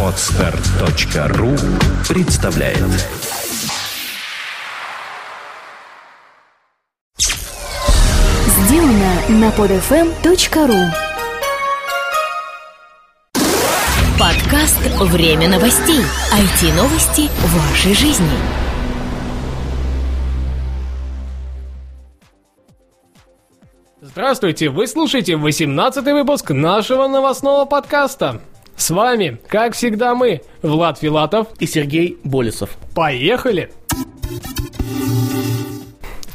Отстар.ру представляет Сделано на podfm.ru Подкаст «Время новостей». IT-новости вашей жизни. Здравствуйте, вы слушаете 18-й выпуск нашего новостного подкаста. С вами, как всегда, мы, Влад Филатов. и Сергей Болесов. Поехали!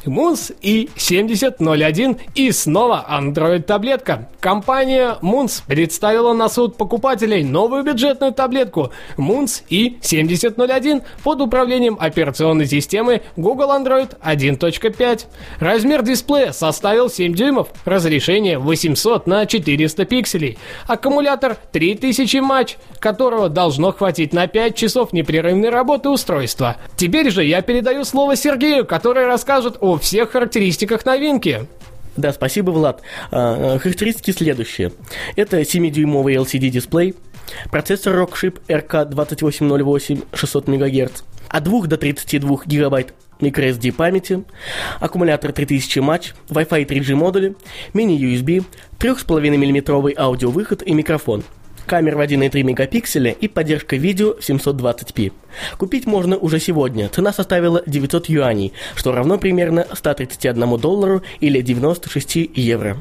Мунс и 7001 и снова Android-таблетка. Компания Мунс представила на суд покупателей новую бюджетную таблетку Мунс и 7001 под управлением операционной системы Google Android 1.5. Размер дисплея составил 7 дюймов, разрешение 800 на 400 пикселей, аккумулятор 3000 матч, которого должно хватить на 5 часов непрерывной работы устройства. Теперь же я передаю слово Сергею, который расскажет о всех характеристиках новинки. Да, спасибо, Влад. А, а, характеристики следующие. Это 7-дюймовый LCD-дисплей, процессор Rockchip RK2808 600 МГц, от 2 до 32 гигабайт microSD памяти, аккумулятор 3000 матч, Wi-Fi 3G модули, мини-USB, 3,5 мм аудиовыход и микрофон – камер в 1,3 мегапикселя и поддержка видео в 720p. Купить можно уже сегодня. Цена составила 900 юаней, что равно примерно 131 доллару или 96 евро.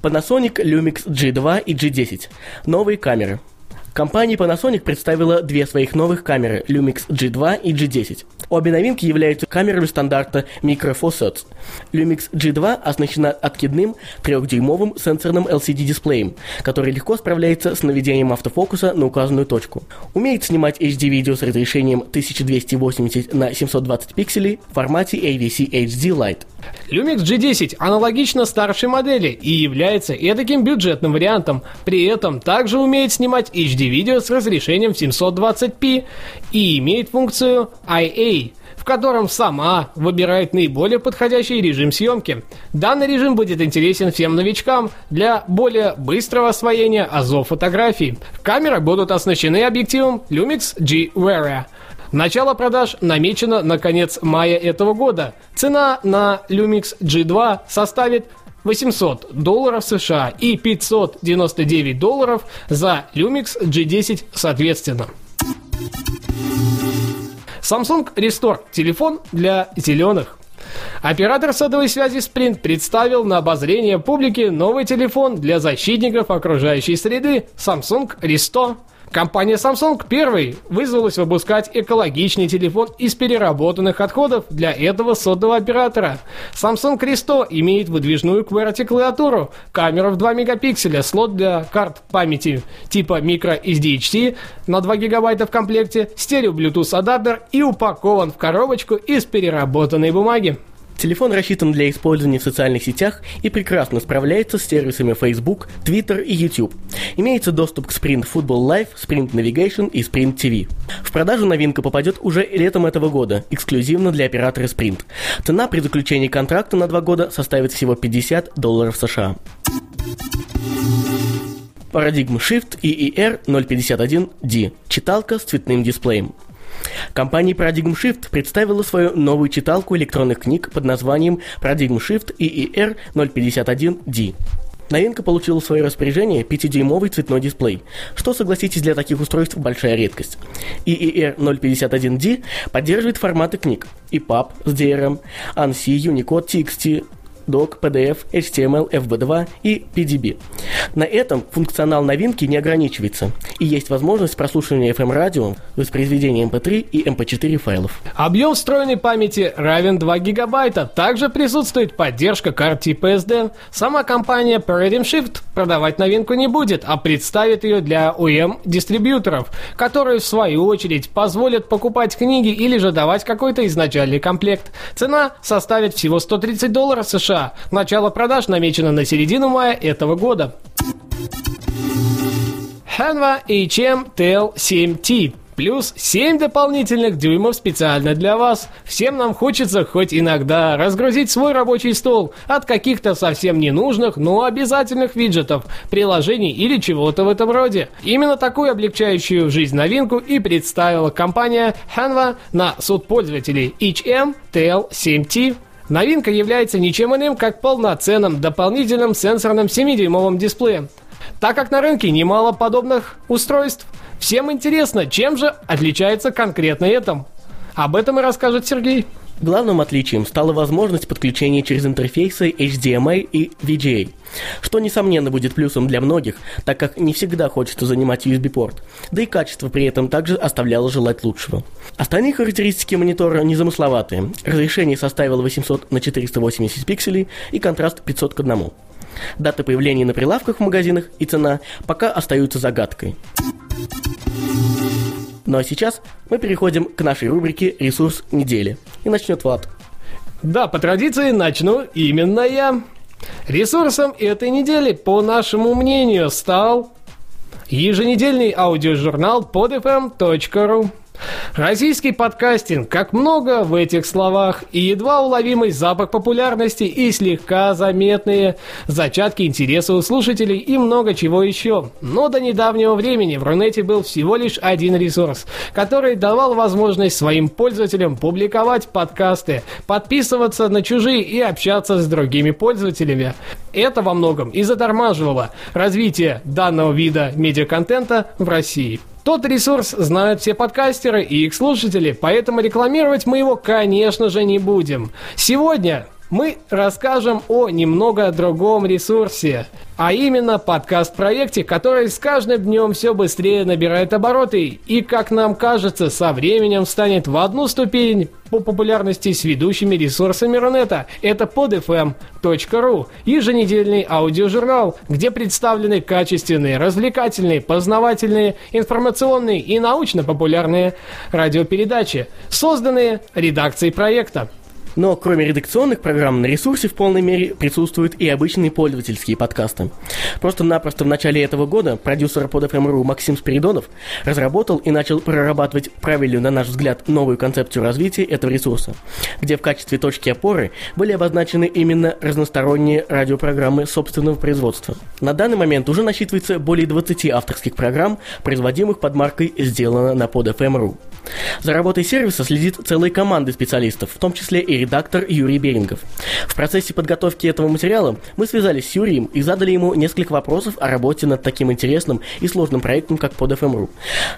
Panasonic Lumix G2 и G10. Новые камеры. Компания Panasonic представила две своих новых камеры Lumix G2 и G10. Обе новинки являются камерами стандарта Micro Four Thirds. Lumix G2 оснащена откидным 3-дюймовым сенсорным LCD-дисплеем, который легко справляется с наведением автофокуса на указанную точку. Умеет снимать HD-видео с разрешением 1280 на 720 пикселей в формате AVC HD Lite. Lumix G10 аналогично старшей модели и является эдаким бюджетным вариантом. При этом также умеет снимать HD-видео с разрешением 720p и имеет функцию IA, котором сама выбирает наиболее подходящий режим съемки. Данный режим будет интересен всем новичкам для более быстрого освоения азов фотографий. Камеры будут оснащены объективом Lumix G-Varia – Начало продаж намечено на конец мая этого года. Цена на Lumix G2 составит 800 долларов США и 599 долларов за Lumix G10 соответственно. Samsung Restore – телефон для зеленых. Оператор сотовой связи Sprint представил на обозрение публики новый телефон для защитников окружающей среды Samsung Restore Компания Samsung первой вызвалась выпускать экологичный телефон из переработанных отходов для этого сотового оператора. Samsung Cristo имеет выдвижную QWERTY-клавиатуру, камеру в 2 мегапикселя, слот для карт памяти типа microSD на 2 гигабайта в комплекте, стерео Bluetooth адаптер и упакован в коробочку из переработанной бумаги. Телефон рассчитан для использования в социальных сетях и прекрасно справляется с сервисами Facebook, Twitter и YouTube. Имеется доступ к Sprint Football Live, Sprint Navigation и Sprint TV. В продажу новинка попадет уже летом этого года, эксклюзивно для оператора Sprint. Цена при заключении контракта на два года составит всего 50 долларов США. Paradigm Shift EER 051D. Читалка с цветным дисплеем. Компания Paradigm Shift представила свою новую читалку электронных книг под названием Paradigm Shift EER 051D. Новинка получила в свое распоряжение 5-дюймовый цветной дисплей, что, согласитесь, для таких устройств большая редкость. EER 051D поддерживает форматы книг EPUB с DRM, ANSI, Unicode, TXT, doc, PDF, HTML, FB2 и PDB. На этом функционал новинки не ограничивается, и есть возможность прослушивания FM-радио, воспроизведения MP3 и MP4 файлов. Объем встроенной памяти равен 2 гигабайта. Также присутствует поддержка карт типа SD. Сама компания Paradigm Shift продавать новинку не будет, а представит ее для OEM-дистрибьюторов, которые в свою очередь позволят покупать книги или же давать какой-то изначальный комплект. Цена составит всего 130 долларов США, США. Начало продаж намечено на середину мая этого года. Hanwha HM TL7T плюс 7 дополнительных дюймов специально для вас. Всем нам хочется хоть иногда разгрузить свой рабочий стол от каких-то совсем ненужных, но обязательных виджетов, приложений или чего-то в этом роде. Именно такую облегчающую жизнь новинку и представила компания Hanva на суд пользователей HM-TL7T Новинка является ничем иным, как полноценным дополнительным сенсорным 7-дюймовым дисплеем. Так как на рынке немало подобных устройств, всем интересно, чем же отличается конкретно это. Об этом и расскажет Сергей. Главным отличием стала возможность подключения через интерфейсы HDMI и VGA, что, несомненно, будет плюсом для многих, так как не всегда хочется занимать USB-порт, да и качество при этом также оставляло желать лучшего. Остальные характеристики монитора незамысловатые. Разрешение составило 800 на 480 пикселей и контраст 500 к 1. Дата появления на прилавках в магазинах и цена пока остаются загадкой. Ну а сейчас мы переходим к нашей рубрике «Ресурс недели». И начнет Влад. Да, по традиции начну именно я. Ресурсом этой недели, по нашему мнению, стал еженедельный аудиожурнал podfm.ru. Российский подкастинг, как много в этих словах, и едва уловимый запах популярности, и слегка заметные зачатки интереса у слушателей, и много чего еще. Но до недавнего времени в Рунете был всего лишь один ресурс, который давал возможность своим пользователям публиковать подкасты, подписываться на чужие и общаться с другими пользователями. Это во многом и затормаживало развитие данного вида медиаконтента в России. Тот ресурс знают все подкастеры и их слушатели, поэтому рекламировать мы его, конечно же, не будем. Сегодня мы расскажем о немного другом ресурсе а именно подкаст-проекте, который с каждым днем все быстрее набирает обороты и, как нам кажется, со временем станет в одну ступень по популярности с ведущими ресурсами Рунета. Это podfm.ru, еженедельный аудиожурнал, где представлены качественные, развлекательные, познавательные, информационные и научно-популярные радиопередачи, созданные редакцией проекта. Но кроме редакционных программ на ресурсе в полной мере присутствуют и обычные пользовательские подкасты. Просто-напросто в начале этого года продюсер под FM.ru Максим Спиридонов разработал и начал прорабатывать правильную, на наш взгляд, новую концепцию развития этого ресурса, где в качестве точки опоры были обозначены именно разносторонние радиопрограммы собственного производства. На данный момент уже насчитывается более 20 авторских программ, производимых под маркой «Сделано на под FM.ru». За работой сервиса следит целая команда специалистов, в том числе и редактор Юрий Берингов. В процессе подготовки этого материала мы связались с Юрием и задали ему несколько вопросов о работе над таким интересным и сложным проектом, как PodFM.ru.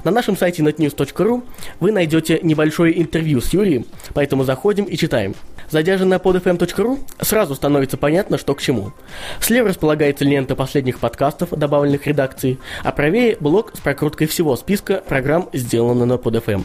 На нашем сайте netnews.ru вы найдете небольшое интервью с Юрием, поэтому заходим и читаем. Зайдя же на podfm.ru, сразу становится понятно, что к чему. Слева располагается лента последних подкастов, добавленных редакцией, а правее блок с прокруткой всего списка программ, сделанных на PodFM.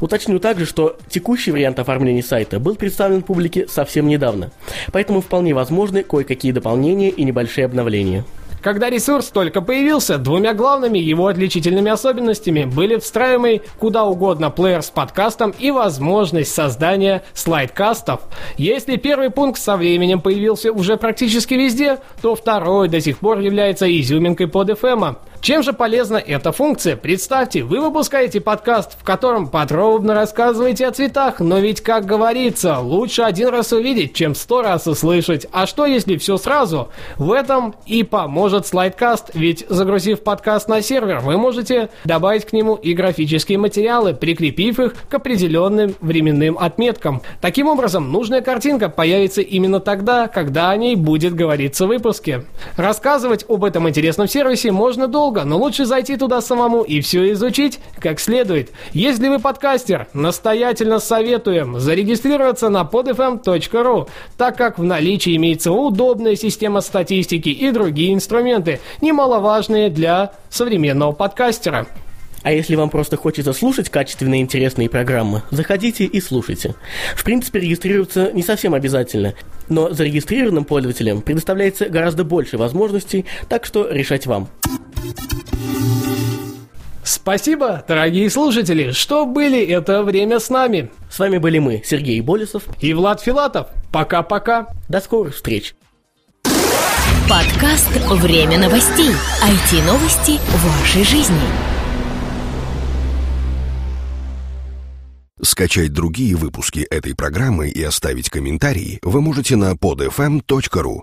Уточню также, что текущий вариант оформления сайта был представлен публике совсем недавно, поэтому вполне возможны кое-какие дополнения и небольшие обновления. Когда ресурс только появился, двумя главными его отличительными особенностями были встраиваемый куда угодно плеер с подкастом и возможность создания слайдкастов. Если первый пункт со временем появился уже практически везде, то второй до сих пор является изюминкой под FM. Чем же полезна эта функция? Представьте, вы выпускаете подкаст, в котором подробно рассказываете о цветах, но ведь, как говорится, лучше один раз увидеть, чем сто раз услышать. А что, если все сразу? В этом и поможет слайдкаст, ведь загрузив подкаст на сервер, вы можете добавить к нему и графические материалы, прикрепив их к определенным временным отметкам. Таким образом, нужная картинка появится именно тогда, когда о ней будет говориться в выпуске. Рассказывать об этом интересном сервисе можно долго, долго, но лучше зайти туда самому и все изучить как следует. Если вы подкастер, настоятельно советуем зарегистрироваться на podfm.ru, так как в наличии имеется удобная система статистики и другие инструменты, немаловажные для современного подкастера. А если вам просто хочется слушать качественные интересные программы, заходите и слушайте. В принципе, регистрироваться не совсем обязательно, но зарегистрированным пользователям предоставляется гораздо больше возможностей, так что решать вам. Спасибо, дорогие слушатели, что были это время с нами. С вами были мы, Сергей Болесов и Влад Филатов. Пока-пока. До скорых встреч. Подкаст «Время новостей». IT-новости вашей жизни. Скачать другие выпуски этой программы и оставить комментарии вы можете на podfm.ru.